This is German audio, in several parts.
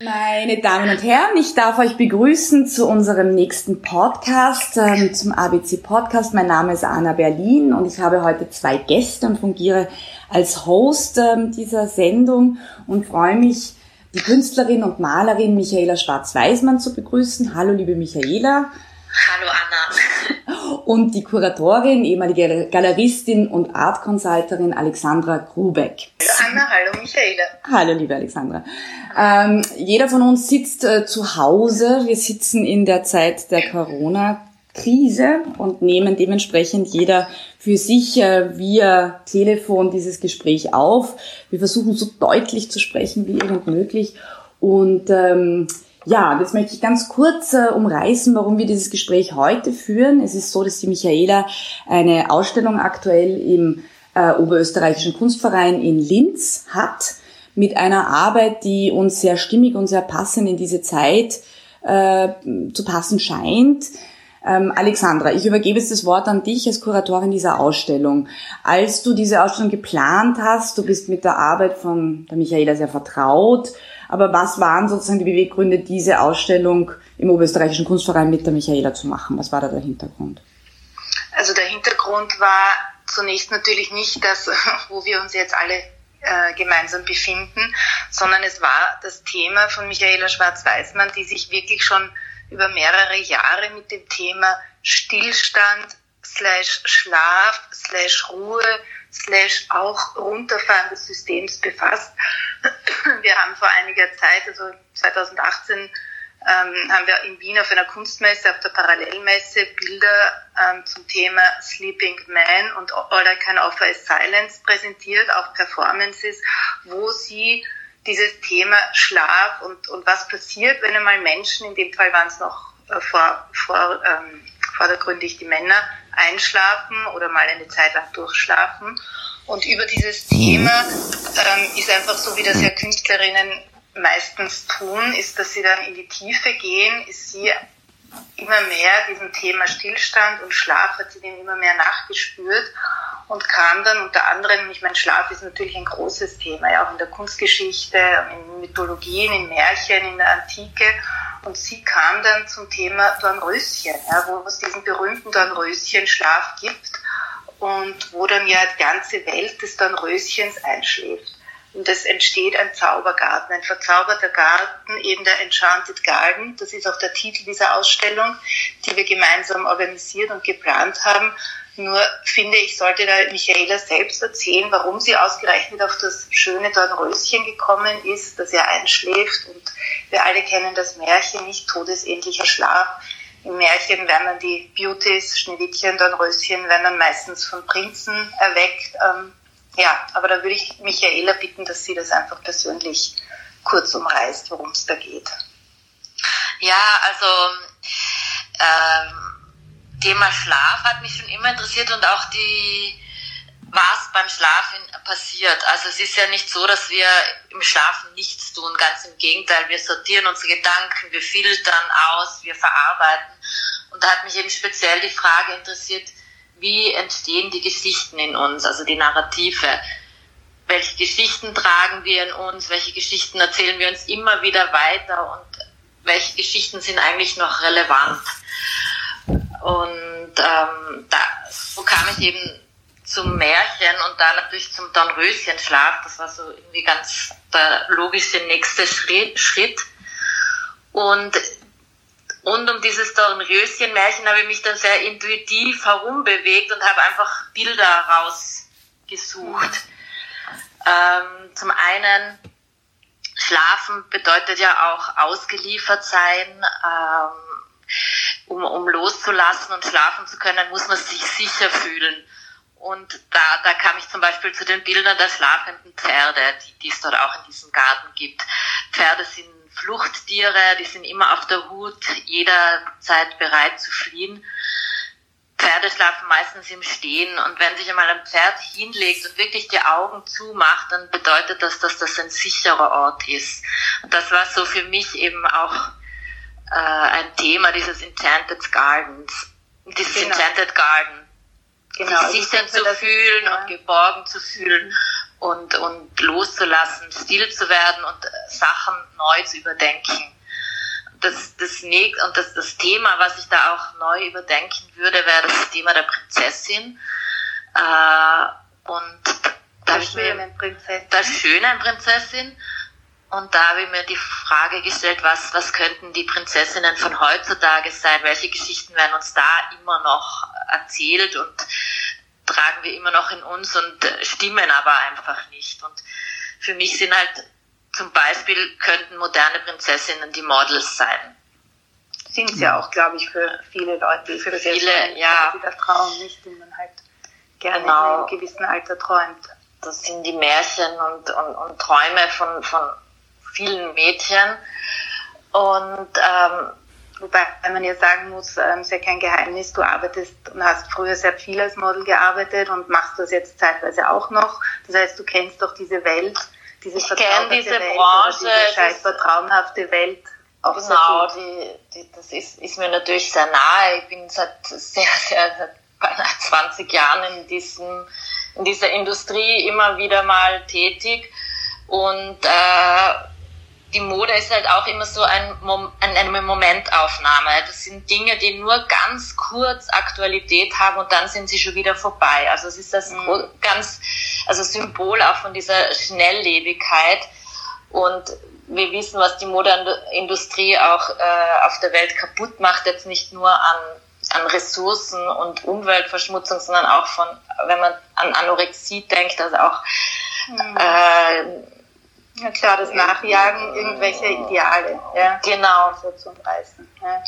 Meine Damen und Herren, ich darf euch begrüßen zu unserem nächsten Podcast, ähm, zum ABC Podcast. Mein Name ist Anna Berlin und ich habe heute zwei Gäste und fungiere als Host ähm, dieser Sendung und freue mich, die Künstlerin und Malerin Michaela Schwarz-Weismann zu begrüßen. Hallo, liebe Michaela. Hallo Anna. Und die Kuratorin, ehemalige Galeristin und Art Consulterin Alexandra Grubeck. Hallo Anna, hallo Michaela. Hallo liebe Alexandra. Ähm, jeder von uns sitzt äh, zu Hause. Wir sitzen in der Zeit der Corona-Krise und nehmen dementsprechend jeder für sich äh, via Telefon dieses Gespräch auf. Wir versuchen so deutlich zu sprechen wie irgend möglich und ähm, ja, jetzt möchte ich ganz kurz äh, umreißen, warum wir dieses Gespräch heute führen. Es ist so, dass die Michaela eine Ausstellung aktuell im äh, Oberösterreichischen Kunstverein in Linz hat mit einer Arbeit, die uns sehr stimmig und sehr passend in diese Zeit äh, zu passen scheint. Ähm, Alexandra, ich übergebe jetzt das Wort an dich als Kuratorin dieser Ausstellung. Als du diese Ausstellung geplant hast, du bist mit der Arbeit von der Michaela sehr vertraut, aber was waren sozusagen die Beweggründe, diese Ausstellung im Oberösterreichischen Kunstverein mit der Michaela zu machen? Was war da der Hintergrund? Also der Hintergrund war zunächst natürlich nicht das, wo wir uns jetzt alle äh, gemeinsam befinden, sondern es war das Thema von Michaela Schwarz-Weismann, die sich wirklich schon über mehrere Jahre mit dem Thema Stillstand slash Schlaf slash Ruhe slash auch Runterfahren des Systems befasst. Wir haben vor einiger Zeit, also 2018, ähm, haben wir in Wien auf einer Kunstmesse, auf der Parallelmesse, Bilder ähm, zum Thema Sleeping Man und All I Can Offer is Silence präsentiert, auch Performances, wo sie dieses Thema Schlaf und, und was passiert, wenn einmal Menschen, in dem Fall waren es noch äh, vor, vor, ähm, vordergründig die Männer, einschlafen oder mal eine Zeit lang durchschlafen. Und über dieses Thema ähm, ist einfach so, wie das ja Künstlerinnen meistens tun, ist, dass sie dann in die Tiefe gehen, ist sie immer mehr diesem Thema Stillstand und Schlaf hat sie dem immer mehr nachgespürt und kam dann unter anderem, ich meine, Schlaf ist natürlich ein großes Thema, ja auch in der Kunstgeschichte, in Mythologien, in Märchen, in der Antike. Und sie kam dann zum Thema Dornröschen, ja, wo es diesen berühmten Dornröschen-Schlaf gibt und wo dann ja die ganze Welt des Dornröschens einschläft. Und es entsteht ein Zaubergarten, ein verzauberter Garten, eben der Enchanted Garden. Das ist auch der Titel dieser Ausstellung, die wir gemeinsam organisiert und geplant haben. Nur finde ich, sollte da Michaela selbst erzählen, warum sie ausgerechnet auf das schöne Dornröschen gekommen ist, das ja einschläft. Und wir alle kennen das Märchen nicht, todesähnlicher Schlaf. Im Märchen werden dann die Beauties, Schneewittchen, Dornröschen, werden dann meistens von Prinzen erweckt. Ähm, ja, aber da würde ich Michaela bitten, dass sie das einfach persönlich kurz umreißt, worum es da geht. Ja, also ähm, Thema Schlaf hat mich schon immer interessiert und auch die was beim Schlafen passiert. Also es ist ja nicht so, dass wir im Schlafen nichts tun, ganz im Gegenteil. Wir sortieren unsere Gedanken, wir filtern aus, wir verarbeiten. Und da hat mich eben speziell die Frage interessiert, wie entstehen die Geschichten in uns, also die Narrative. Welche Geschichten tragen wir in uns, welche Geschichten erzählen wir uns immer wieder weiter und welche Geschichten sind eigentlich noch relevant. Und ähm, da, so kam ich eben zum Märchen und dann natürlich zum Dornröschenschlaf. Das war so irgendwie ganz der logische nächste Schritt. Und rund um dieses Dornröschen-Märchen habe ich mich dann sehr intuitiv herumbewegt und habe einfach Bilder rausgesucht. Ähm, zum einen, Schlafen bedeutet ja auch ausgeliefert sein. Ähm, um, um loszulassen und schlafen zu können, muss man sich sicher fühlen. Und da, da kam ich zum Beispiel zu den Bildern der schlafenden Pferde, die, die es dort auch in diesem Garten gibt. Pferde sind Fluchttiere, die sind immer auf der Hut, jederzeit bereit zu fliehen. Pferde schlafen meistens im Stehen und wenn sich einmal ein Pferd hinlegt und wirklich die Augen zumacht, dann bedeutet das, dass das ein sicherer Ort ist. Und das war so für mich eben auch äh, ein Thema dieses Enchanted Gardens, dieses genau. Enchanted Garden. Genau, sich sicher zu fühlen ja. und geborgen zu fühlen. und, und loszulassen, still zu werden und Sachen neu zu überdenken. Das, das, und das, das Thema, was ich da auch neu überdenken würde, wäre das Thema der Prinzessin. Äh, und der schönen Prinzessin. Der schönen Prinzessin. Und da habe ich mir die Frage gestellt, was, was könnten die Prinzessinnen von heutzutage sein? Welche Geschichten werden uns da immer noch erzählt und tragen wir immer noch in uns und stimmen aber einfach nicht? Und für mich sind halt zum Beispiel könnten moderne Prinzessinnen die Models sein. Sind sie ja auch, glaube ich, für viele Leute. Für viele, ja. Der Traum nicht, den man halt gerne genau. in einem gewissen Alter träumt. Das sind die Märchen und, und, und Träume von, von vielen Mädchen. Und ähm, wobei man ja sagen muss, ähm, ist ja kein Geheimnis, du arbeitest und hast früher sehr viel als Model gearbeitet und machst das jetzt zeitweise auch noch. Das heißt, du kennst doch diese Welt, diese ich kenne diese Welt, Branche, diese scheinbar traumhafte Welt. Auch genau, die, die, das ist, ist mir natürlich sehr nahe. Ich bin seit sehr, sehr, seit beinahe 20 Jahren in diesem, in dieser Industrie immer wieder mal tätig und äh, die Mode ist halt auch immer so ein, eine Momentaufnahme. Das sind Dinge, die nur ganz kurz Aktualität haben und dann sind sie schon wieder vorbei. Also es ist das mhm. ganz, also Symbol auch von dieser Schnelllebigkeit. Und wir wissen, was die Modeindustrie auch äh, auf der Welt kaputt macht, jetzt nicht nur an, an Ressourcen und Umweltverschmutzung, sondern auch von, wenn man an Anorexie denkt, also auch mhm. äh, ja klar, das Nachjagen irgendwelcher Ideale. Ja, genau. So zum Reißen. Ja.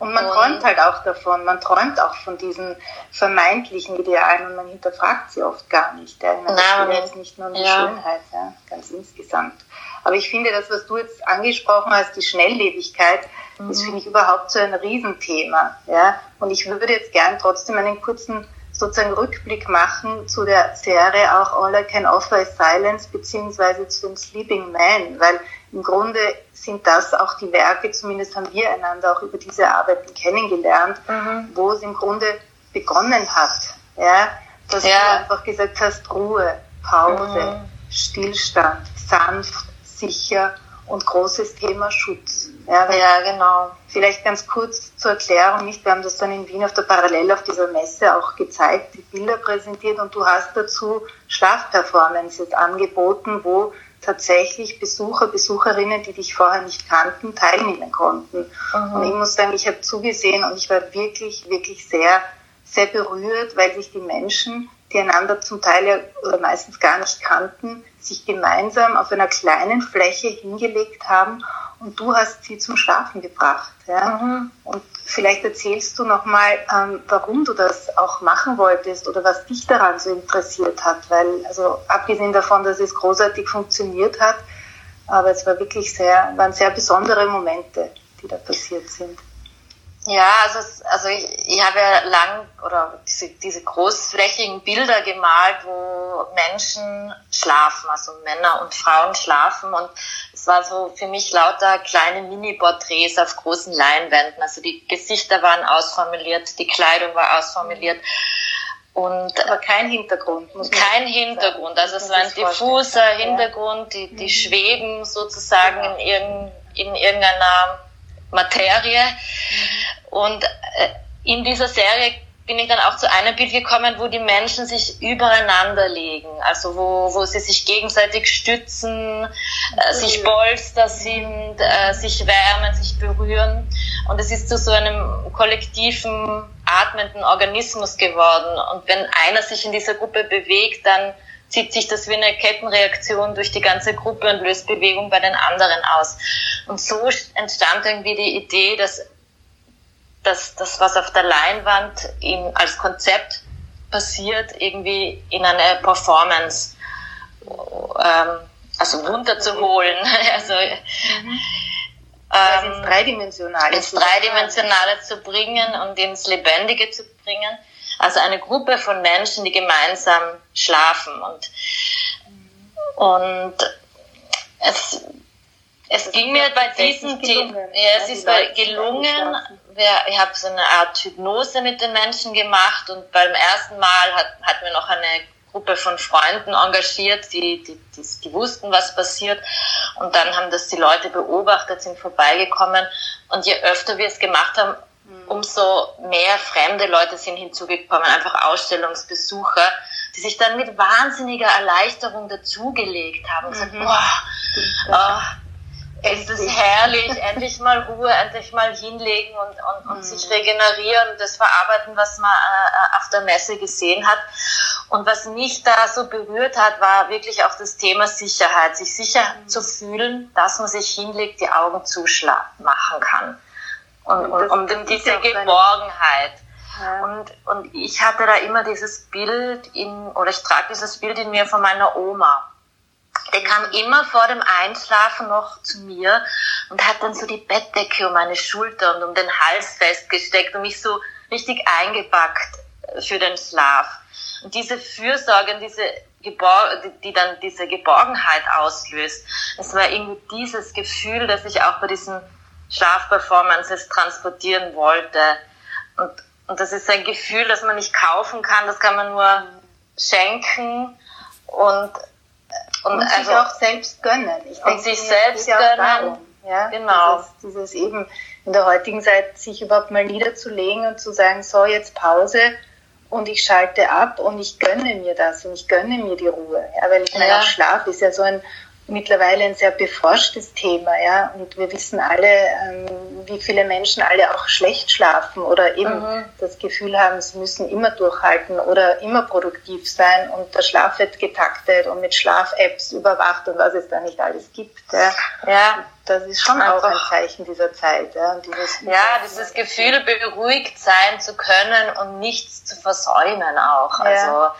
Und man und träumt halt auch davon, man träumt auch von diesen vermeintlichen Idealen und man hinterfragt sie oft gar nicht. Ja. Man Nein, jetzt nicht nur um die ja. Schönheit, ja, ganz insgesamt. Aber ich finde, das, was du jetzt angesprochen hast, die Schnelllebigkeit, mhm. das finde ich überhaupt so ein Riesenthema. Ja. Und ich würde jetzt gern trotzdem einen kurzen sozusagen Rückblick machen zu der Serie auch All I Can Offer is Silence beziehungsweise zu den Sleeping Men, weil im Grunde sind das auch die Werke, zumindest haben wir einander auch über diese Arbeiten kennengelernt, mhm. wo es im Grunde begonnen hat, ja, dass ja. du einfach gesagt hast, Ruhe, Pause, mhm. Stillstand, sanft, sicher und großes Thema Schutz. Ja, ja, genau. Vielleicht ganz kurz zur Erklärung, nicht? Wir haben das dann in Wien auf der Parallel auf dieser Messe auch gezeigt, die Bilder präsentiert und du hast dazu Schlafperformances angeboten, wo tatsächlich Besucher, Besucherinnen, die dich vorher nicht kannten, teilnehmen konnten. Mhm. Und ich muss sagen, ich habe zugesehen und ich war wirklich, wirklich sehr, sehr berührt, weil sich die Menschen, die einander zum Teil ja oder meistens gar nicht kannten, sich gemeinsam auf einer kleinen Fläche hingelegt haben und du hast sie zum Schlafen gebracht. Ja? Mhm. Und vielleicht erzählst du nochmal, ähm, warum du das auch machen wolltest oder was dich daran so interessiert hat, weil, also abgesehen davon, dass es großartig funktioniert hat, aber es war wirklich sehr, waren sehr besondere Momente, die da passiert sind. Ja, also, also ich, ich habe ja lang oder diese, diese großflächigen Bilder gemalt, wo Menschen schlafen, also Männer und Frauen schlafen und es war so für mich lauter kleine Mini-Porträts auf großen Leinwänden. Also die Gesichter waren ausformuliert, die Kleidung war ausformuliert. Und Aber kein Hintergrund. Muss kein Hintergrund. Also es war ein diffuser Hintergrund, die, die mhm. schweben sozusagen genau. in, irgend, in irgendeiner Materie. Mhm. Und äh, in dieser Serie bin ich dann auch zu einem Bild gekommen, wo die Menschen sich übereinander legen, also wo, wo sie sich gegenseitig stützen, äh, sich Polster sind, äh, sich wärmen, sich berühren. Und es ist zu so einem kollektiven, atmenden Organismus geworden. Und wenn einer sich in dieser Gruppe bewegt, dann zieht sich das wie eine Kettenreaktion durch die ganze Gruppe und löst Bewegung bei den anderen aus. Und so entstand irgendwie die Idee, dass dass das, was auf der Leinwand in, als Konzept passiert, irgendwie in eine Performance ähm, also runterzuholen. also, mhm. ähm, ins Dreidimensionale. Ins Dreidimensionale zu bringen und ins Lebendige zu bringen. Also eine Gruppe von Menschen, die gemeinsam schlafen und, und es, es ging mir bei diesen Themen, ja, es ist gelungen, ich habe so eine Art Hypnose mit den Menschen gemacht und beim ersten Mal hat, hatten wir noch eine Gruppe von Freunden engagiert, die, die, die, die wussten, was passiert. Und dann haben das die Leute beobachtet, sind vorbeigekommen. Und je öfter wir es gemacht haben. Umso mehr fremde Leute sind hinzugekommen, einfach Ausstellungsbesucher, die sich dann mit wahnsinniger Erleichterung dazugelegt haben und gesagt, mhm. boah, oh, es ist herrlich, endlich mal Ruhe, endlich mal hinlegen und, und, und mhm. sich regenerieren, das verarbeiten, was man äh, auf der Messe gesehen hat. Und was mich da so berührt hat, war wirklich auch das Thema Sicherheit, sich sicher mhm. zu fühlen, dass man sich hinlegt, die Augen machen kann. Und, und, und, und diese Geborgenheit. Ja. Und, und ich hatte da immer dieses Bild in, oder ich trage dieses Bild in mir von meiner Oma der kam immer vor dem Einschlafen noch zu mir und hat dann so die Bettdecke um meine Schulter und um den Hals festgesteckt und mich so richtig eingepackt für den Schlaf. Und diese Fürsorge und diese Gebor die dann diese Geborgenheit auslöst, es war irgendwie dieses Gefühl, das ich auch bei diesen Schlafperformances transportieren wollte. Und, und das ist ein Gefühl, das man nicht kaufen kann, das kann man nur schenken und und, und also, sich auch selbst gönnen. Ich denke, sich selbst gönnen. Darum, ja? Genau. Dieses, dieses eben in der heutigen Zeit sich überhaupt mal niederzulegen und zu sagen, so jetzt Pause und ich schalte ab und ich gönne mir das und ich gönne mir die Ruhe. Ja, weil ich meine, ja. auch Schlaf ist ja so ein mittlerweile ein sehr beforschtes Thema, ja. Und wir wissen alle, ähm, wie viele Menschen alle auch schlecht schlafen oder eben mhm. das Gefühl haben, sie müssen immer durchhalten oder immer produktiv sein und der Schlaf wird getaktet und mit Schlaf-Apps überwacht und was es da nicht alles gibt. Ja, ja das ist schon auch ein Zeichen dieser Zeit. Ja, und dieses, ja dieses Gefühl, beruhigt sein zu können und nichts zu versäumen auch. Ja. Also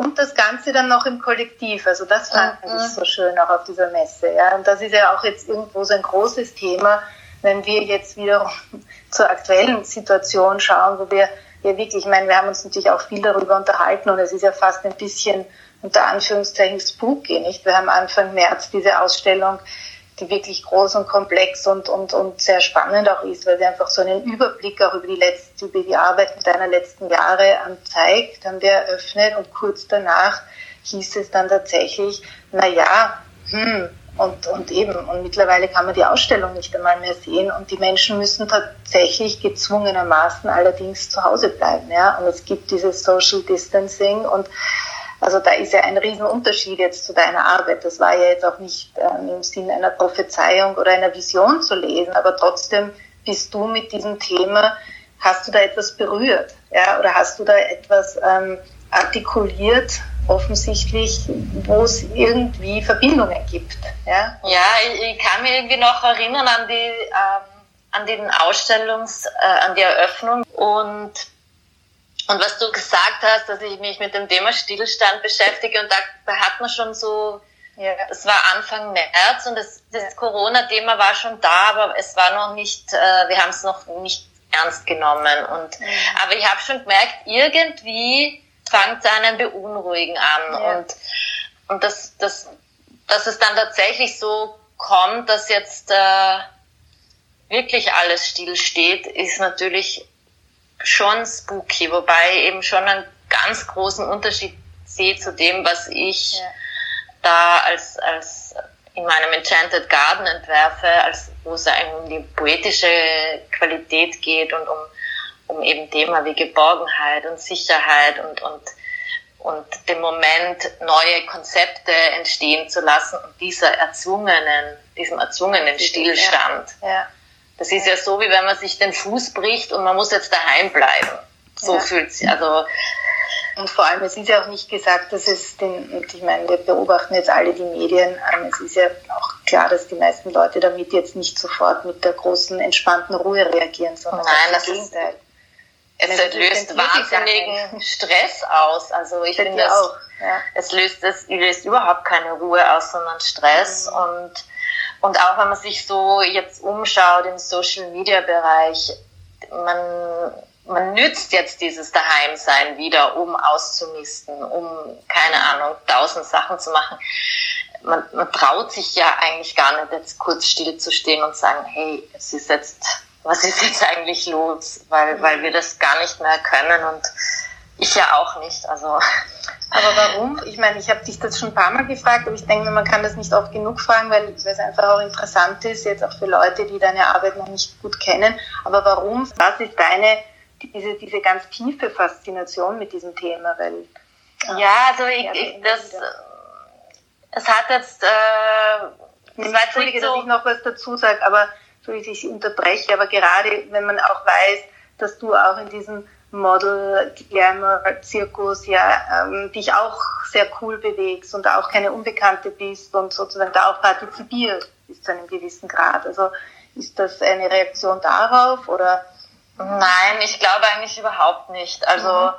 und das Ganze dann noch im Kollektiv. Also das fand mhm. ich so schön auch auf dieser Messe. Ja. Und das ist ja auch jetzt irgendwo so ein großes Thema, wenn wir jetzt wieder zur aktuellen Situation schauen, wo wir ja wirklich, ich meine, wir haben uns natürlich auch viel darüber unterhalten und es ist ja fast ein bisschen unter Anführungszeichen spooky, nicht? Wir haben Anfang März diese Ausstellung die wirklich groß und komplex und, und, und sehr spannend auch ist, weil sie einfach so einen Überblick auch über die letzte, über die Arbeit deiner letzten Jahre zeigt, haben wir eröffnet und kurz danach hieß es dann tatsächlich, na ja, hm, und, und eben, und mittlerweile kann man die Ausstellung nicht einmal mehr sehen und die Menschen müssen tatsächlich gezwungenermaßen allerdings zu Hause bleiben, ja, und es gibt dieses Social Distancing und also da ist ja ein Riesenunterschied jetzt zu deiner Arbeit. Das war ja jetzt auch nicht ähm, im Sinn einer Prophezeiung oder einer Vision zu lesen, aber trotzdem bist du mit diesem Thema, hast du da etwas berührt, ja, oder hast du da etwas ähm, artikuliert, offensichtlich, wo es irgendwie Verbindungen gibt, ja? Ja, ich, ich kann mich irgendwie noch erinnern an die ähm, an den Ausstellungs, äh, an die Eröffnung und und was du gesagt hast, dass ich mich mit dem Thema Stillstand beschäftige und da, da hat man schon so, ja. das war Anfang März und das, das. Corona-Thema war schon da, aber es war noch nicht, äh, wir haben es noch nicht ernst genommen. Und, mhm. Aber ich habe schon gemerkt, irgendwie fängt es einen beunruhigen an ja. und, und das, das, dass es dann tatsächlich so kommt, dass jetzt äh, wirklich alles stillsteht, ist natürlich schon spooky, wobei ich eben schon einen ganz großen Unterschied sehe zu dem, was ich ja. da als, als in meinem Enchanted Garden entwerfe, als wo es eigentlich um die poetische Qualität geht und um, um eben Thema wie Geborgenheit und Sicherheit und, und, und den Moment, neue Konzepte entstehen zu lassen und dieser erzwungenen, diesem erzwungenen Stillstand. Ja. Ja das ist ja so, wie wenn man sich den Fuß bricht und man muss jetzt daheim bleiben. So ja. fühlt sich, also. Und vor allem, es ist ja auch nicht gesagt, dass es den, und ich meine, wir beobachten jetzt alle die Medien, es ist ja auch klar, dass die meisten Leute damit jetzt nicht sofort mit der großen, entspannten Ruhe reagieren, sondern Nein, das Gegenteil. Ist, es löst wahnsinnigen Stress aus. Also ich finde, es, ja. es löst, es löst überhaupt keine Ruhe aus, sondern Stress mhm. und und auch wenn man sich so jetzt umschaut im Social Media Bereich, man, man nützt jetzt dieses Daheimsein wieder, um auszumisten, um, keine Ahnung, tausend Sachen zu machen. Man, man traut sich ja eigentlich gar nicht jetzt kurz still zu stehen und sagen, hey, es ist jetzt, was ist jetzt eigentlich los? Weil, weil wir das gar nicht mehr können und Ich ja auch nicht. Also. Aber warum? Ich meine, ich habe dich das schon ein paar Mal gefragt, aber ich denke mir, man kann das nicht oft genug fragen, weil, es einfach auch interessant ist, jetzt auch für Leute, die deine Arbeit noch nicht gut kennen. Aber warum? Was ist deine, diese, diese ganz tiefe Faszination mit diesem Thema? Weil, ja, also ich, ich das, es hat jetzt, äh, Entschuldige, so dass ich noch was dazu sage, aber so ich dich unterbreche, aber gerade wenn man auch weiß, dass du auch in diesem Model, Glamour, Zirkus, ja, ähm, dich auch sehr cool bewegst und auch keine Unbekannte bist und sozusagen da auch partizipierst bis zu einem gewissen Grad. Also ist das eine Reaktion darauf oder? Nein, ich glaube eigentlich überhaupt nicht. Also mhm.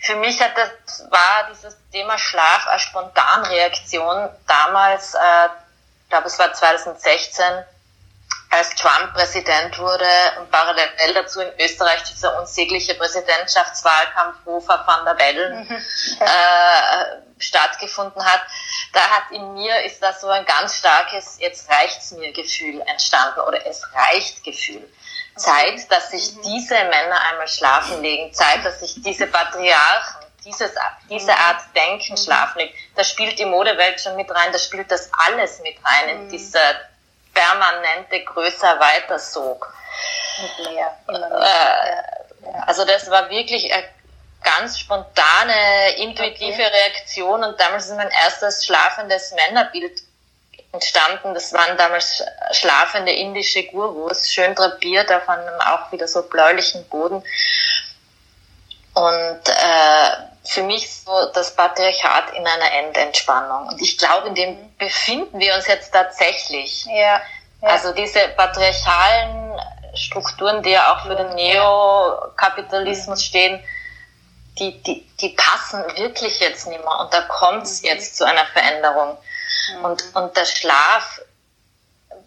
für mich hat das war dieses Thema Schlaf als Spontanreaktion damals, äh, ich glaube es war 2016 als Trump Präsident wurde und parallel dazu in Österreich dieser unsägliche Präsidentschaftswahlkampf Hofer van der Bellen mhm. äh, stattgefunden hat, da hat in mir ist da so ein ganz starkes jetzt reicht's mir Gefühl entstanden oder es reicht Gefühl. Zeit, dass sich mhm. diese Männer einmal schlafen legen, Zeit, dass sich diese Patriarchen dieses, diese mhm. Art Denken schlafen legen. Da spielt die Modewelt schon mit rein, da spielt das alles mit rein in dieser permanente größer weiter sog. Mit mehr, äh, Also das war wirklich eine ganz spontane, intuitive okay. Reaktion und damals ist mein erstes schlafendes Männerbild entstanden. Das waren damals schlafende indische Gurus, schön drapiert auf einem auch wieder so bläulichen Boden. Und äh, für mich so das Patriarchat in einer Endentspannung. Und ich glaube, in dem befinden wir uns jetzt tatsächlich. Ja, ja. Also diese patriarchalen Strukturen, die ja auch für den Neokapitalismus stehen, die, die, die passen wirklich jetzt nicht mehr. Und da kommt es mhm. jetzt zu einer Veränderung. Mhm. Und, und der Schlaf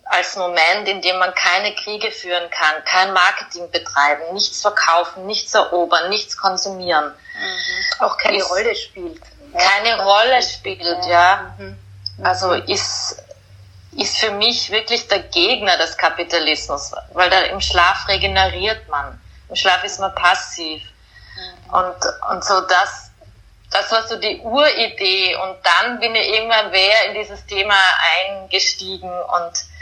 als Moment, in dem man keine Kriege führen kann, kein Marketing betreiben, nichts verkaufen, nichts erobern, nichts konsumieren. Mhm. Auch keine ist, Rolle spielt. Keine ja. Rolle spielt, ja. Mhm. Also ist, ist für mich wirklich der Gegner des Kapitalismus, weil da im Schlaf regeneriert man. Im Schlaf ist man passiv. Mhm. Und, und so das, das war so die Uridee und dann bin ich irgendwann wer in dieses Thema eingestiegen und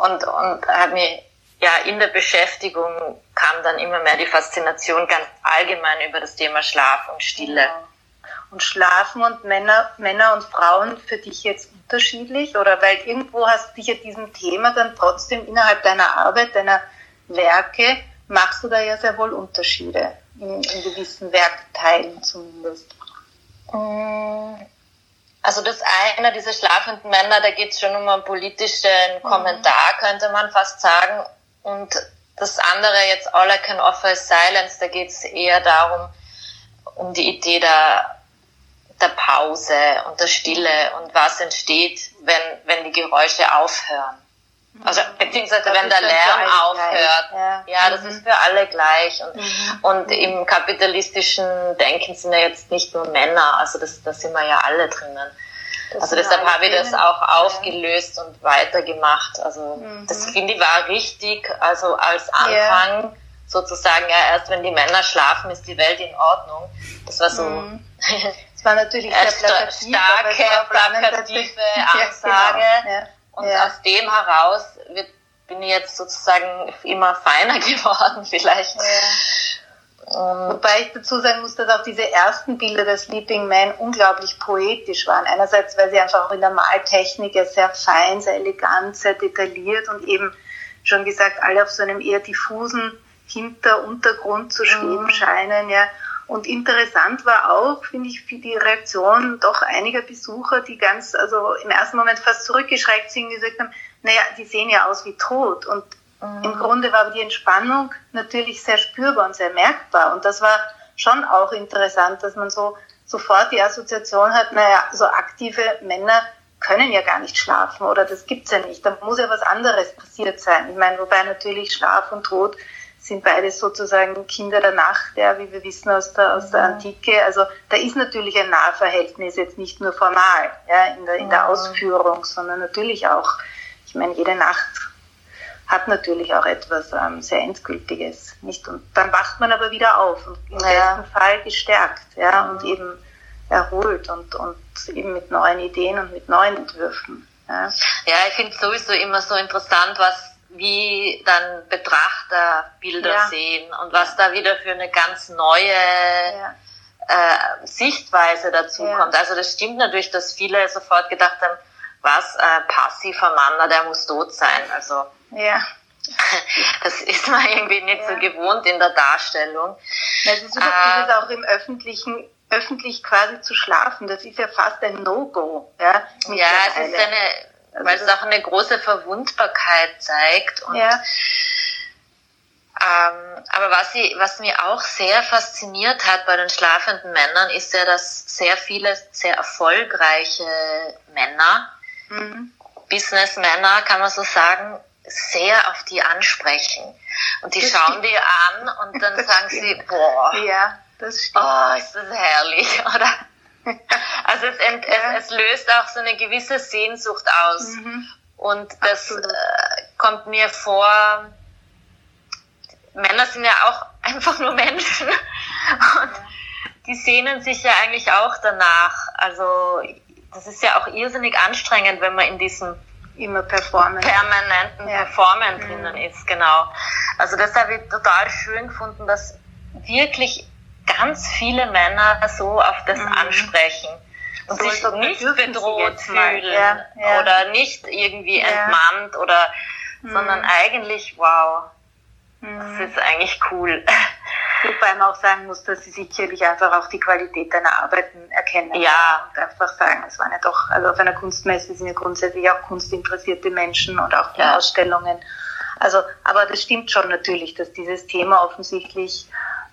und, und hat mir ja in der Beschäftigung kam dann immer mehr die Faszination ganz allgemein über das Thema Schlaf und Stille. Und schlafen und Männer, Männer und Frauen für dich jetzt unterschiedlich? Oder weil irgendwo hast du dich ja diesem Thema dann trotzdem innerhalb deiner Arbeit, deiner Werke, machst du da ja sehr wohl Unterschiede, in, in gewissen Werkteilen zumindest. Mm, also das eine, diese schlafenden Männer, da geht es schon um einen politischen mhm. Kommentar, könnte man fast sagen. Und das andere jetzt All I Can Offer is Silence, da geht es eher darum, um die Idee der, der Pause und der Stille und was entsteht, wenn, wenn die Geräusche aufhören. Also beziehungsweise das wenn der Lärm aufhört. Ja, ja das mhm. ist für alle gleich. Und, mhm. und im kapitalistischen Denken sind ja jetzt nicht nur Männer, also das, da sind wir ja alle drinnen. Das also deshalb habe ich das auch aufgelöst ja. und weitergemacht. Also mhm. das finde ich war richtig, also als Anfang ja. sozusagen, ja erst wenn die Männer schlafen, ist die Welt in Ordnung. Das war so. Mhm. Das war natürlich sehr plakativ, starke, plakative Ansage. Ja, genau. Und ja. aus dem heraus wird, bin ich jetzt sozusagen immer feiner geworden vielleicht. Ja. Wobei ich dazu sagen muss, dass auch diese ersten Bilder der Sleeping Man unglaublich poetisch waren. Einerseits, weil sie einfach auch in der Maltechnik sehr fein, sehr elegant, sehr detailliert und eben schon gesagt, alle auf so einem eher diffusen Hinteruntergrund zu schweben mhm. scheinen, ja. Und interessant war auch, finde ich, für die Reaktion doch einiger Besucher, die ganz, also im ersten Moment fast zurückgeschreckt sind, gesagt haben, naja, die sehen ja aus wie tot. Und mhm. im Grunde war aber die Entspannung natürlich sehr spürbar und sehr merkbar. Und das war schon auch interessant, dass man so sofort die Assoziation hat, naja, so aktive Männer können ja gar nicht schlafen oder das gibt's ja nicht. Da muss ja was anderes passiert sein. Ich meine, wobei natürlich Schlaf und Tod sind beides sozusagen Kinder der Nacht, ja, wie wir wissen aus der, aus der Antike. Also da ist natürlich ein Nahverhältnis jetzt nicht nur formal ja, in, der, in der Ausführung, sondern natürlich auch, ich meine, jede Nacht hat natürlich auch etwas ähm, sehr Endgültiges. Nicht? Und dann wacht man aber wieder auf und im Ja. besten Fall gestärkt ja, und eben erholt und, und eben mit neuen Ideen und mit neuen Entwürfen. Ja. Ja, ich finde sowieso immer so interessant, was wie dann Betrachter Bilder Ja. sehen und was da wieder für eine ganz neue äh, Sichtweise dazu kommt. Also das stimmt natürlich, dass viele sofort gedacht haben, was äh, passiver Mann, der muss tot sein. Also Ja. das ist man irgendwie nicht so Ja. gewohnt in der Darstellung. Na, Es ist überhaupt Ah. dieses auch im öffentlichen, öffentlich quasi zu schlafen, das ist ja fast ein No-Go. Ja, Ja, es ist eine, weil es auch eine große Verwundbarkeit zeigt und ja. Ähm, aber was, sie, was mir auch sehr fasziniert hat bei den schlafenden Männern, ist ja, dass sehr viele sehr erfolgreiche Männer, Mhm. Businessmänner, kann man so sagen, sehr auf die ansprechen. Und die Das schauen stimmt. die an und dann Das sagen sie, boah, ja, das stimmt. oh, ist das herrlich, oder? Also es, ent, Ja. es, es löst auch so eine gewisse Sehnsucht aus. Mhm. Und das äh, kommt mir vor, Männer sind ja auch einfach nur Menschen. Und die sehnen sich ja eigentlich auch danach. Also das ist ja auch irrsinnig anstrengend, wenn man in diesem Immer performen. permanenten Ja. Performen Mhm. drinnen ist, genau. Also das habe ich total schön gefunden, dass wirklich ganz viele Männer so auf das Mhm. ansprechen und So, sich nicht bedroht fühlen Ja, ja. oder nicht irgendwie Ja. entmannt oder Mhm. sondern eigentlich wow, das Mhm. ist eigentlich cool. Wobei man auch sagen muss, dass sie sicherlich einfach auch die Qualität deiner Arbeiten erkennen. Ja. Und einfach sagen, es waren ja doch, also auf einer Kunstmesse sind ja grundsätzlich auch kunstinteressierte Menschen und auch die. Ausstellungen. Also, aber das stimmt schon natürlich, dass dieses Thema offensichtlich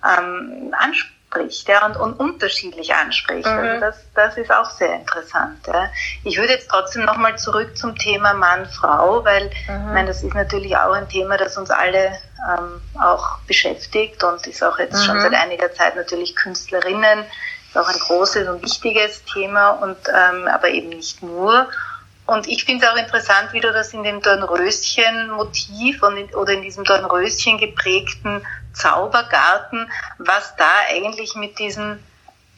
ähm, anspricht ja, und, und unterschiedlich anspricht. Mhm. Also das, das ist auch sehr interessant. Ja. Ich würde jetzt trotzdem nochmal zurück zum Thema Mann-Frau, weil ich meine, das ist natürlich auch ein Thema, das uns alle ähm, auch beschäftigt und ist auch jetzt schon Mhm. seit einiger Zeit natürlich Künstlerinnen, ist auch ein großes und wichtiges Thema und ähm, aber eben nicht nur. Und ich finde es auch interessant, wie du das in dem Dornröschen-Motiv oder in diesem Dornröschen geprägten Zaubergarten, was da eigentlich mit diesen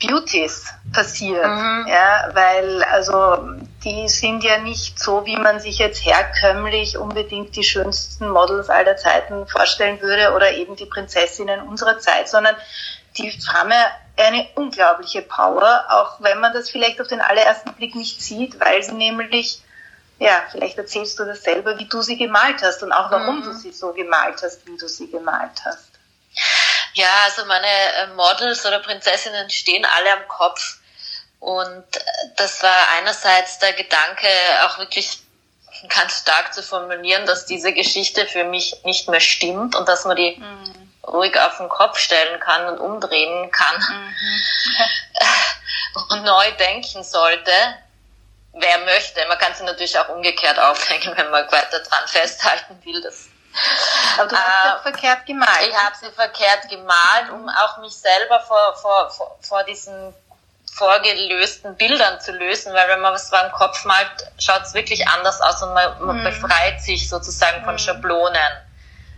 Beauties passiert. Mhm. Ja, weil also die sind ja nicht so, wie man sich jetzt herkömmlich unbedingt die schönsten Models aller Zeiten vorstellen würde oder eben die Prinzessinnen unserer Zeit, sondern die haben ja eine unglaubliche Power, auch wenn man das vielleicht auf den allerersten Blick nicht sieht, weil sie nämlich, ja, vielleicht erzählst du das selber, wie du sie gemalt hast und auch warum Mhm. du sie so gemalt hast, wie du sie gemalt hast. Ja, also meine äh, Models oder Prinzessinnen stehen alle am Kopf. Und äh, das war einerseits der Gedanke, auch wirklich ganz stark zu formulieren, dass diese Geschichte für mich nicht mehr stimmt und dass man die ruhig auf den Kopf stellen kann und umdrehen kann und neu denken sollte. Wer möchte, man kann sie natürlich auch umgekehrt aufhängen, wenn man weiter dran festhalten will. Das Aber du hast Äh, das verkehrt gemalt. ich habe sie verkehrt gemalt, um auch mich selber vor, vor, vor, vor diesen vorgelösten Bildern zu lösen, weil wenn man was dem Kopf malt, schaut es wirklich anders aus und man, man Mhm. befreit sich sozusagen von Mhm. Schablonen.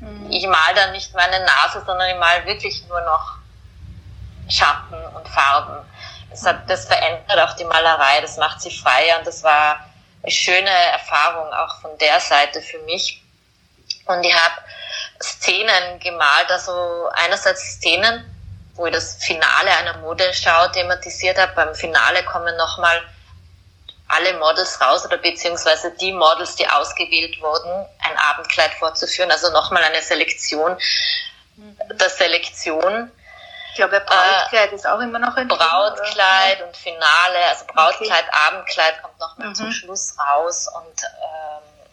Mhm. Ich mal dann nicht meine Nase, sondern ich mal wirklich nur noch Schatten und Farben. Das, hat, das verändert auch die Malerei, das macht sie freier und das war eine schöne Erfahrung auch von der Seite für mich. Und ich habe Szenen gemalt, also einerseits Szenen, wo ich das Finale einer Modeschau thematisiert habe. Beim Finale kommen nochmal alle Models raus oder beziehungsweise die Models, die ausgewählt wurden, ein Abendkleid vorzuführen. Also nochmal eine Selektion der Selektion. Ich glaube, Brautkleid ist auch immer noch ein Thema? Brautkleid und Finale, also Brautkleid, Abendkleid kommt nochmal Mhm. zum Schluss raus und, ähm,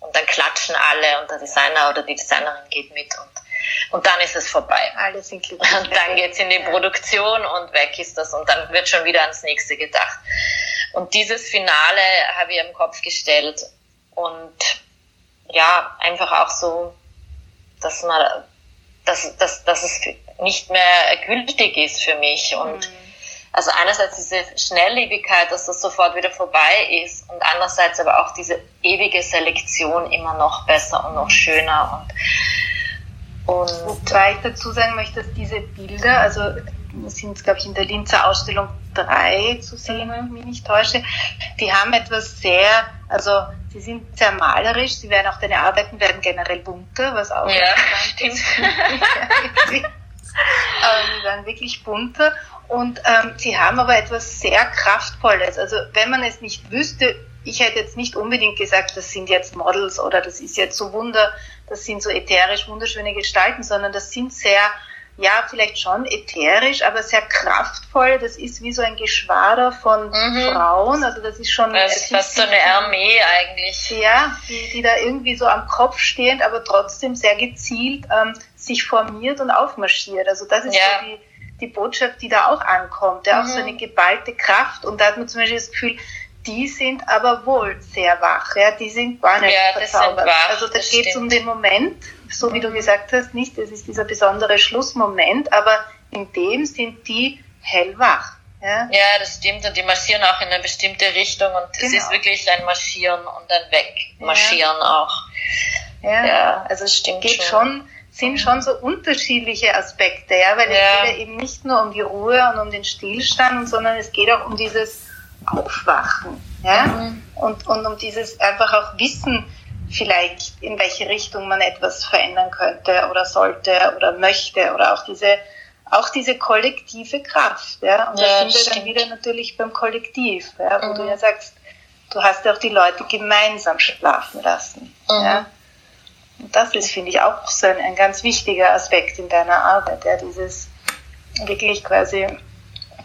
und dann klatschen alle und der Designer oder die Designerin geht mit und, und dann ist es vorbei. Alle sind glücklich. Und dann geht's in die. Produktion und weg ist das und dann wird schon wieder ans nächste gedacht. Und dieses Finale habe ich im Kopf gestellt und ja, einfach auch so, dass man, dass, dass, dass es nicht mehr gültig ist für mich und Mhm. also einerseits diese Schnelllebigkeit, dass das sofort wieder vorbei ist und andererseits aber auch diese ewige Selektion immer noch besser und noch schöner und, und Wobei ich dazu sagen möchte, dass diese Bilder, also sind, glaube ich, in der Linzer Ausstellung drei zu sehen, wenn ich mich nicht täusche. Die haben etwas sehr, also sie sind sehr malerisch, sie werden auch deine Arbeiten werden generell bunter, was auch ja, stimmt. ähm, werden wirklich bunter und ähm, sie haben aber etwas sehr Kraftvolles. Also wenn man es nicht wüsste, ich hätte jetzt nicht unbedingt gesagt, das sind jetzt Models oder das ist jetzt so Wunder, das sind so ätherisch wunderschöne Gestalten, sondern das sind sehr ja, vielleicht schon ätherisch, aber sehr kraftvoll. Das ist wie so ein Geschwader von mhm. Frauen. Also das ist schon. Das ist fast so eine Armee eigentlich. Ja, die, die da irgendwie so am Kopf stehend, aber trotzdem sehr gezielt ähm, sich formiert und aufmarschiert. Also das ist ja. so die, die Botschaft, die da auch ankommt. Ja, mhm. auch so eine geballte Kraft. Und da hat man zum Beispiel das Gefühl, die sind aber wohl sehr wach, ja, die sind gar nicht ja, verzaubert. Wach, also da geht es um den Moment, so wie du gesagt hast, nicht, es ist dieser besondere Schlussmoment, aber in dem sind die hellwach. Ja? ja, das stimmt und die marschieren auch in eine bestimmte Richtung und es genau. ist wirklich ein Marschieren und ein Wegmarschieren ja. auch. Ja, ja also es stimmt geht schon. schon sind schon so unterschiedliche Aspekte, ja, weil ja. es geht ja eben nicht nur um die Ruhe und um den Stillstand, sondern es geht auch um dieses Aufwachen, ja, mhm. und, und um dieses einfach auch Wissen, vielleicht in welche Richtung man etwas verändern könnte oder sollte oder möchte oder auch diese auch diese kollektive Kraft, ja. Und ja, da sind wir dann wieder natürlich beim Kollektiv, ja, wo mhm. du ja sagst, du hast ja auch die Leute gemeinsam schlafen lassen, mhm. ja. Und das ist, finde ich, auch so ein, ein, ganz wichtiger Aspekt in deiner Arbeit, ja, dieses wirklich quasi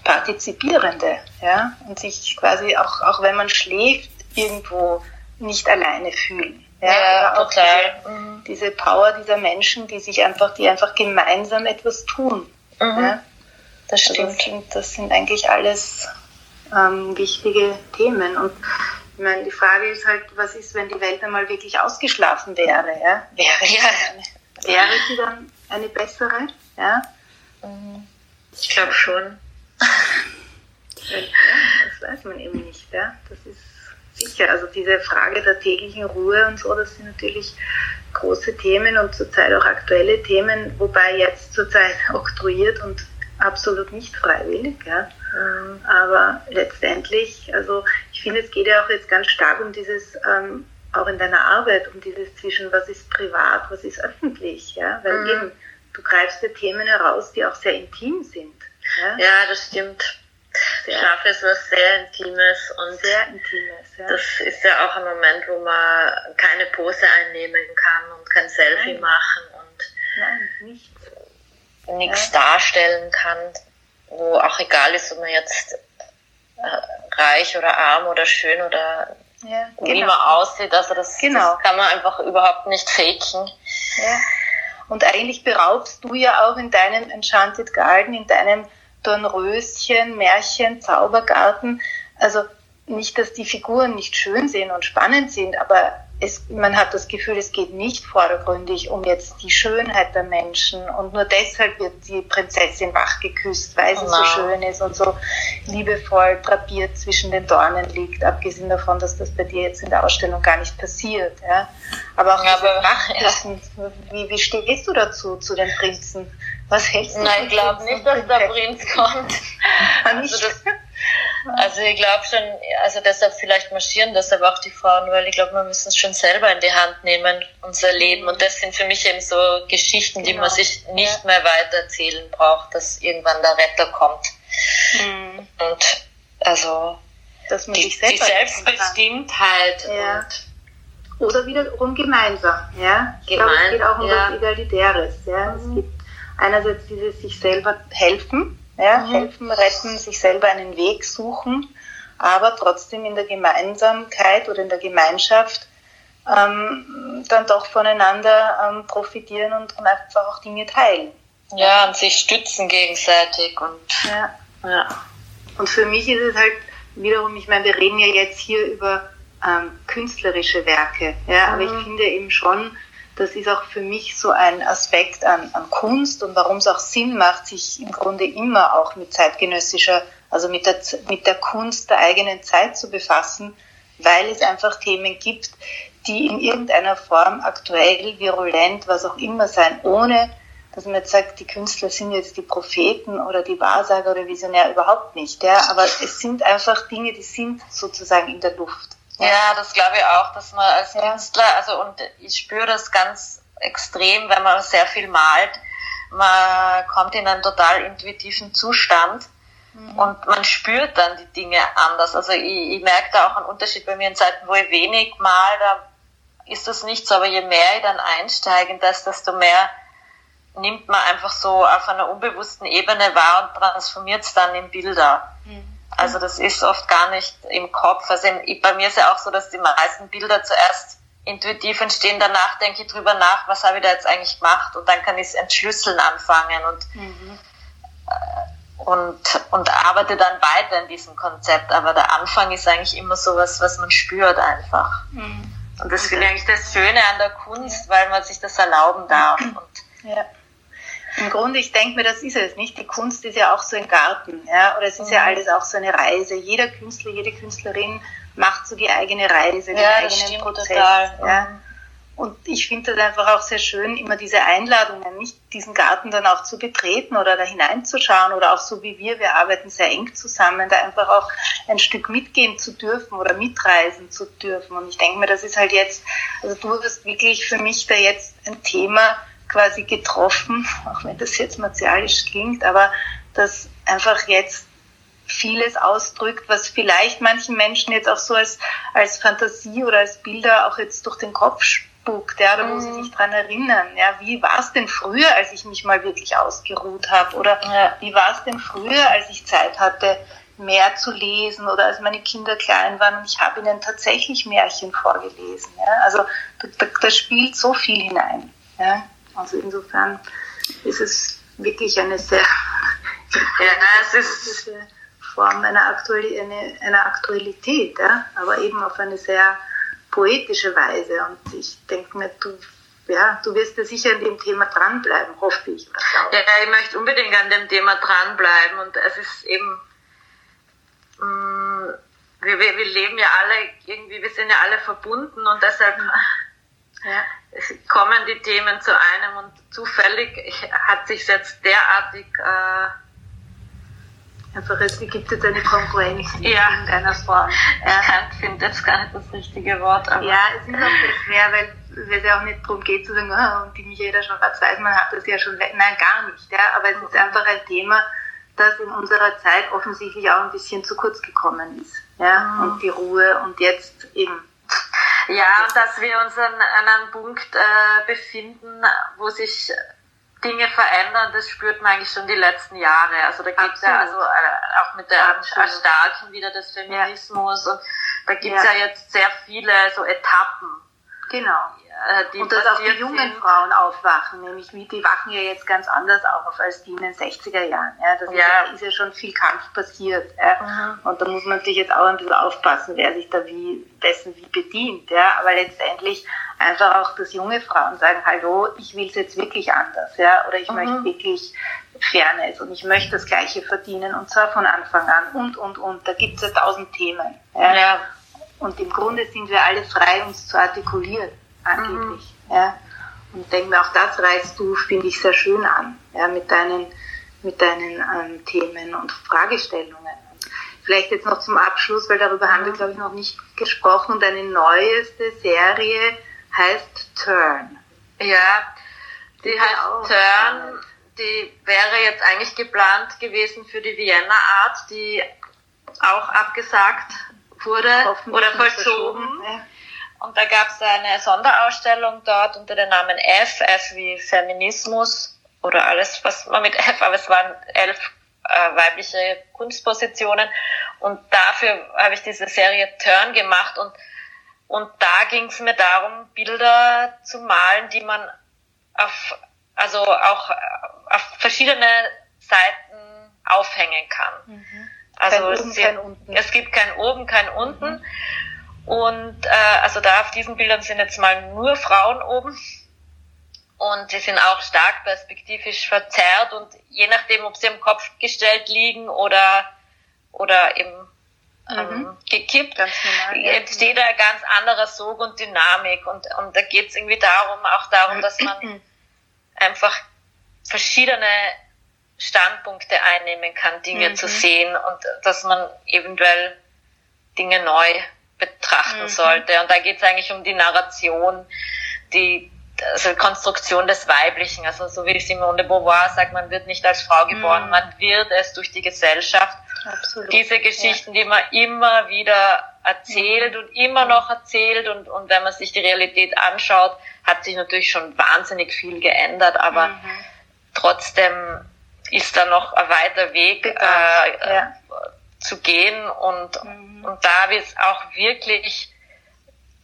partizipierende, ja, und sich quasi auch, auch wenn man schläft, irgendwo nicht alleine fühlen. Ja, ja auch total. Diese, mhm. diese, Power dieser Menschen, die sich einfach, die einfach gemeinsam etwas tun. Mhm. Ja? Das also stimmt. Das, sind, das sind eigentlich alles ähm, wichtige Themen. Und ich meine, die Frage ist halt, was ist, wenn die Welt einmal wirklich ausgeschlafen wäre? Ja? Wäre, ja. Eine, wäre sie dann eine bessere? Ja? Mhm. Ich glaube schon. Ja, das weiß man eben nicht. Ja? Das ist Sicher, also diese Frage der täglichen Ruhe und so, das sind natürlich große Themen und zurzeit auch aktuelle Themen, wobei jetzt zurzeit oktroyiert und absolut nicht freiwillig. Ja. Ähm, aber letztendlich, also ich finde, es geht ja auch jetzt ganz stark um dieses, ähm, auch in deiner Arbeit, um dieses zwischen was ist privat, was ist öffentlich. Ja. Weil mhm. eben, du greifst ja Themen heraus, die auch sehr intim sind. Ja, ja das stimmt. Sehr. Schlaf ist was sehr Intimes und sehr Intimes, ja. das ist ja auch ein Moment, wo man keine Pose einnehmen kann und kein Selfie Nein. machen und nichts ja. darstellen kann, wo auch egal ist, ob man jetzt äh, reich oder arm oder schön oder ja, genau. wie man aussieht. Also das, genau. das kann man einfach überhaupt nicht faken. Ja. Und eigentlich beraubst du ja auch in deinem Enchanted Garden, in deinem Dornröschen, Märchen, Zaubergarten. Also nicht, dass die Figuren nicht schön sind und spannend sind, aber es, man hat das Gefühl, es geht nicht vordergründig um jetzt die Schönheit der Menschen und nur deshalb wird die Prinzessin wach geküsst, weil sie oh so schön ist und so liebevoll drapiert zwischen den Dornen liegt, abgesehen davon, dass das bei dir jetzt in der Ausstellung gar nicht passiert. Ja. Aber auch ja, Wachküssen, ja. wie, wie stehst du dazu, zu den Prinzen? Was hältst du Nein, ich glaube nicht, dass der Prinz kommt. also, das, also ich glaube schon, also deshalb vielleicht marschieren deshalb auch die Frauen, weil ich glaube, wir müssen es schon selber in die Hand nehmen, unser Leben. Und das sind für mich eben so Geschichten, die man genau. sich nicht ja. mehr weiter erzählen braucht, dass irgendwann der Retter kommt. Mhm. Und also dass man die, sich die Selbstbestimmtheit ja. oder wiederum gemeinsam. Ja? Ich glaube, es geht auch um ja. was Egalitäres. Ja? Mhm. Es gibt einerseits dieses sich selber helfen, ja, mhm. helfen, retten, sich selber einen Weg suchen, aber trotzdem in der Gemeinsamkeit oder in der Gemeinschaft ähm, dann doch voneinander ähm, profitieren und, und einfach auch Dinge teilen. Ja, und sich stützen gegenseitig und ja. ja. Und für mich ist es halt wiederum, ich meine, wir reden ja jetzt hier über ähm, künstlerische Werke, ja, mhm. aber ich mhm. finde eben schon, das ist auch für mich so ein Aspekt an, an Kunst und warum es auch Sinn macht, sich im Grunde immer auch mit zeitgenössischer also mit der, mit der Kunst der eigenen Zeit zu befassen, weil es einfach Themen gibt, die in irgendeiner Form aktuell, virulent, was auch immer sein, ohne dass man jetzt sagt, die Künstler sind jetzt die Propheten oder die Wahrsager oder Visionär überhaupt nicht. Ja, aber es sind einfach Dinge, die sind sozusagen in der Luft. Ja, das glaube ich auch, dass man als Künstler, also und ich spüre das ganz extrem, wenn man sehr viel malt. Man kommt in einen total intuitiven Zustand mhm. und man spürt dann die Dinge anders. Also ich, ich merke da auch einen Unterschied bei mir in Zeiten, wo ich wenig mal, da ist das nicht so, aber je mehr ich dann einsteige, desto mehr nimmt man einfach so auf einer unbewussten Ebene wahr und transformiert es dann in Bilder. Mhm. Also das ist oft gar nicht im Kopf. Also bei mir ist ja auch so, dass die meisten Bilder zuerst intuitiv entstehen, danach denke ich drüber nach, was habe ich da jetzt eigentlich gemacht und dann kann ich es entschlüsseln anfangen und, mhm. Äh, und, und arbeite dann weiter in diesem Konzept. Aber der Anfang ist eigentlich immer so was, was man spürt einfach. Mhm. Und das finde ich eigentlich das Schöne an der Kunst, weil man sich das erlauben darf. Und ja. Im Grunde, ich denke mir, das ist es nicht. Die Kunst ist ja auch so ein Garten, ja, oder es ist mhm. ja alles auch so eine Reise. Jeder Künstler, jede Künstlerin macht so die eigene Reise, den ja, eigenen Prozess. Total. Ja. Und ich finde das einfach auch sehr schön, immer diese Einladungen, nicht diesen Garten dann auch zu betreten oder da hineinzuschauen oder auch so wie wir, wir arbeiten sehr eng zusammen, da einfach auch ein Stück mitgehen zu dürfen oder mitreisen zu dürfen. Und ich denke mir, das ist halt jetzt, also du hast wirklich für mich da jetzt ein Thema, quasi getroffen, auch wenn das jetzt martialisch klingt, aber das einfach jetzt vieles ausdrückt, was vielleicht manchen Menschen jetzt auch so als, als Fantasie oder als Bilder auch jetzt durch den Kopf spukt, ja, da muss ich sich dran erinnern, ja, wie war es denn früher, als ich mich mal wirklich ausgeruht habe oder ja. wie war es denn früher, als ich Zeit hatte, mehr zu lesen? Oder als meine Kinder klein waren und ich habe ihnen tatsächlich Märchen vorgelesen, ja, also da, da, da spielt so viel hinein, ja. Also insofern ist es wirklich eine sehr, ja, es ist Form einer, Aktuali eine, einer Aktualität, ja? aber eben auf eine sehr poetische Weise. Und ich denke mir, du, ja, du wirst ja sicher an dem Thema dranbleiben, hoffe ich. Ja, ich möchte unbedingt an dem Thema dranbleiben und es ist eben, mh, mm, wir, wir, wir leben ja alle irgendwie, wir sind ja alle verbunden und deshalb ja. Kommen die Themen zu einem und zufällig hat sich jetzt derartig äh, einfach es gibt jetzt eine Konkurrenz in ja. irgendeiner Form. Ja. Ich finde jetzt gar nicht das richtige Wort. Aber ja, es ist auch sehr schwer, weil es ja auch nicht darum geht zu sagen, oh, und die Michaela Schwarz-Weiß, hat das ja schon, nein, gar nicht. Ja, aber es ist einfach ein Thema, das in unserer Zeit offensichtlich auch ein bisschen zu kurz gekommen ist. Ja, mhm. und die Ruhe und jetzt eben ja, und dass wir uns an, an einem Punkt äh, befinden, wo sich Dinge verändern, das spürt man eigentlich schon die letzten Jahre. Also da gibt es ja also äh, auch mit der Erstarken wieder des Feminismus ja. und da gibt es ja. ja jetzt sehr viele so Etappen. Genau. Äh, und dass auch die jungen sind. Frauen aufwachen, nämlich die wachen ja jetzt ganz anders auf als die in den 60er Jahren. Ja, das ja. Ist, ja, schon viel Kampf passiert. Ja. Mhm. Und da muss man sich jetzt auch ein bisschen aufpassen, wer sich da wie, dessen wie bedient. Ja. Aber letztendlich einfach auch, dass junge Frauen sagen, hallo, ich will es jetzt wirklich anders. Ja. Oder ich mhm. möchte wirklich Fairness und ich möchte das Gleiche verdienen und zwar von Anfang an und, und, und. Da gibt es ja tausend Themen. Ja. ja. Und im Grunde sind wir alle frei, uns zu artikulieren angeblich. Mhm. Ja. Und denke mir, auch das reißt du, finde ich, sehr schön an, ja, mit deinen, mit deinen ähm, Themen und Fragestellungen. Vielleicht jetzt noch zum Abschluss, weil darüber haben wir, glaube ich, noch nicht gesprochen. Deine neueste Serie heißt Turn. Ja, die, die heißt Turn. Die wäre jetzt eigentlich geplant gewesen für die Vienna Art, die auch abgesagt wurde oder vollzogen. Ja. Und da gab es eine Sonderausstellung dort unter dem Namen F, F wie Feminismus oder alles, was man mit F, aber es waren elf äh, weibliche Kunstpositionen. Und dafür habe ich diese Serie Turn gemacht und, und da ging es mir darum, Bilder zu malen, die man auf, also auch auf verschiedene Seiten aufhängen kann. Mhm. Also oben, es, es, gibt kein oben, kein unten. Mhm. Und äh, also da auf diesen Bildern sind jetzt mal nur Frauen oben. Und sie sind auch stark perspektivisch verzerrt und je nachdem, ob sie am Kopf gestellt liegen oder oder eben ähm, mhm. gekippt, normal, ja. entsteht ein ganz anderer Sog und Dynamik. Und, und da geht es irgendwie darum, auch darum, dass man einfach verschiedene Standpunkte einnehmen kann, Dinge mhm. zu sehen und dass man eventuell Dinge neu betrachten mhm. sollte. Und da geht es eigentlich um die Narration, die also Konstruktion des Weiblichen. Also so wie Simone de Beauvoir sagt, man wird nicht als Frau geboren, mhm. man wird es durch die Gesellschaft. Absolut. Diese Geschichten, ja. die man immer wieder erzählt und immer noch erzählt und, und wenn man sich die Realität anschaut, hat sich natürlich schon wahnsinnig viel geändert, aber mhm. trotzdem ist da noch ein weiter Weg äh, ja. zu gehen und, mhm. und da wird auch wirklich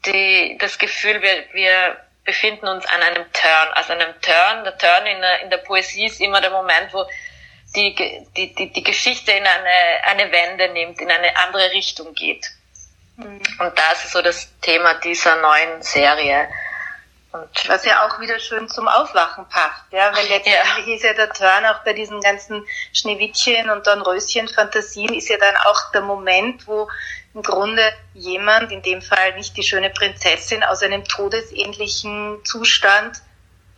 die, das Gefühl, wir, wir befinden uns an einem Turn, also einem Turn. Der Turn in der, in der Poesie ist immer der Moment, wo die, die, die, die Geschichte in eine, eine Wende nimmt, in eine andere Richtung geht. Mhm. Und das ist so das Thema dieser neuen Serie. Und Was ja auch wieder schön zum Aufwachen passt, ja, weil letztendlich ja. ist ja der Turn auch bei diesen ganzen Schneewittchen und Dornröschen-Fantasien ist ja dann auch der Moment, wo im Grunde jemand, in dem Fall nicht die schöne Prinzessin, aus einem todesähnlichen Zustand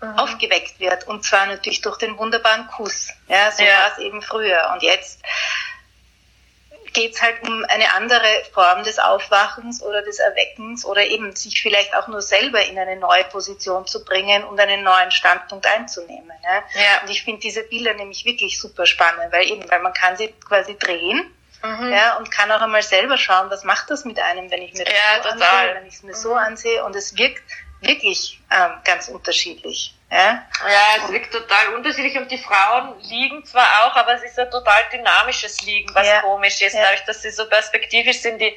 mhm. aufgeweckt wird. Und zwar natürlich durch den wunderbaren Kuss. Ja, so ja. war es eben früher. Und jetzt geht es halt um eine andere Form des Aufwachens oder des Erweckens oder eben sich vielleicht auch nur selber in eine neue Position zu bringen und einen neuen Standpunkt einzunehmen. Ja? ja. Und ich finde diese Bilder nämlich wirklich super spannend, weil eben, weil man kann sie quasi drehen mhm. ja, und kann auch einmal selber schauen, was macht das mit einem, wenn ich mir das ja, so total. ansehe, wenn ich es mir mhm. so ansehe und es wirkt wirklich ähm, ganz unterschiedlich. Ja? ja, es wirkt total unterschiedlich und die Frauen liegen zwar auch, aber es ist ein total dynamisches Liegen, was ja. komisch ist, ja. dadurch, dass sie so perspektivisch sind, die,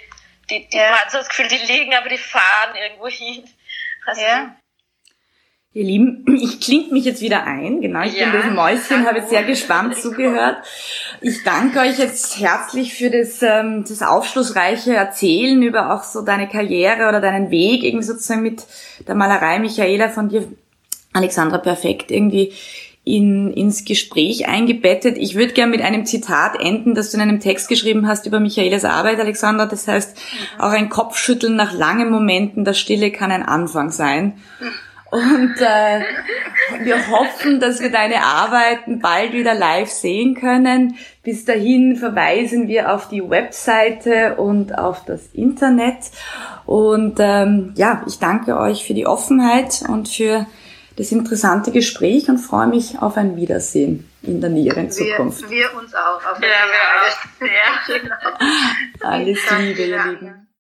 die, die ja. man hat so das Gefühl, die liegen, aber die fahren irgendwo hin. Also ja. Ihr Lieben, ich klinge mich jetzt wieder ein. Genau, ich ja, bin das Mäuschen, habe jetzt sehr gespannt zugehört. Ich danke euch jetzt herzlich für das, ähm, das aufschlussreiche Erzählen über auch so deine Karriere oder deinen Weg, irgendwie sozusagen mit der Malerei Michaela von dir, Alexandra, perfekt irgendwie in, ins Gespräch eingebettet. Ich würde gerne mit einem Zitat enden, das du in einem Text geschrieben hast über Michaelas Arbeit, Alexandra. Das heißt, auch ein Kopfschütteln nach langen Momenten der Stille kann ein Anfang sein. Und äh, wir hoffen, dass wir deine Arbeiten bald wieder live sehen können. Bis dahin verweisen wir auf die Webseite und auf das Internet. Und ähm, ja, ich danke euch für die Offenheit und für das interessante Gespräch und freue mich auf ein Wiedersehen in der näheren Zukunft. Wir, wir uns auch. Auf ja, wir auch. Ja, genau. Alles Liebe, ihr Lieben.